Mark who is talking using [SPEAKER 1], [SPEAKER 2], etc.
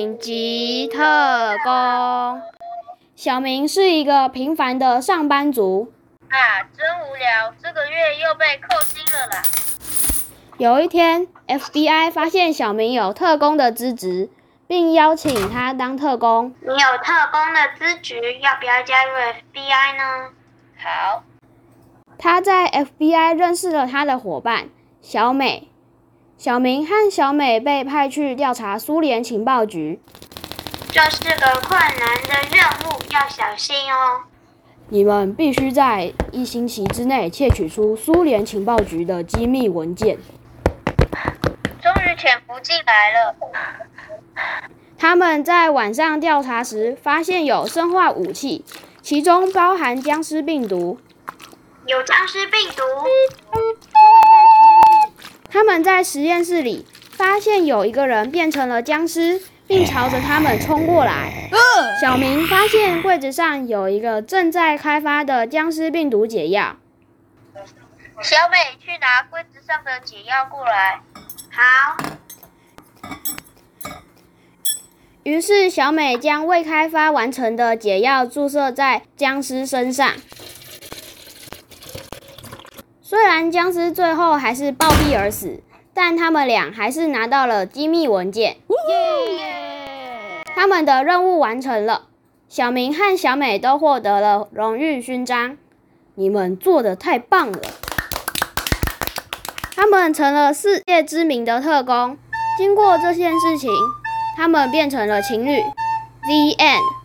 [SPEAKER 1] 紧急特工。小明是一个平凡的上班族。
[SPEAKER 2] 啊，真无聊，这个月又被扣薪了啦。
[SPEAKER 1] 有一天，FBI 发现小明有特工的资质，并邀请他当特工。
[SPEAKER 3] 你有特工的资质，要不要加入 FBI 呢？
[SPEAKER 2] 好。
[SPEAKER 1] 他在 FBI 认识了他的伙伴小美。小明和小美被派去调查苏联情报局。
[SPEAKER 3] 这是个困难的任务，要小心哦。
[SPEAKER 1] 你们必须在一星期之内窃取出苏联情报局的机密文件。
[SPEAKER 2] 终于潜伏进来了。
[SPEAKER 1] 他们在晚上调查时，发现有生化武器，其中包含僵尸病毒。
[SPEAKER 3] 有僵尸病毒。
[SPEAKER 1] 他们在实验室里发现有一个人变成了僵尸，并朝着他们冲过来。小明发现柜子上有一个正在开发的僵尸病毒解药。
[SPEAKER 2] 小美，去拿柜子上的解药过来。
[SPEAKER 3] 好。
[SPEAKER 1] 于是小美将未开发完成的解药注射在僵尸身上。虽然僵尸最后还是暴毙而死，但他们俩还是拿到了机密文件。耶！他们的任务完成了，小明和小美都获得了荣誉勋章。你们做的太棒了！他们成了世界知名的特工。经过这件事情，他们变成了情侣。The end。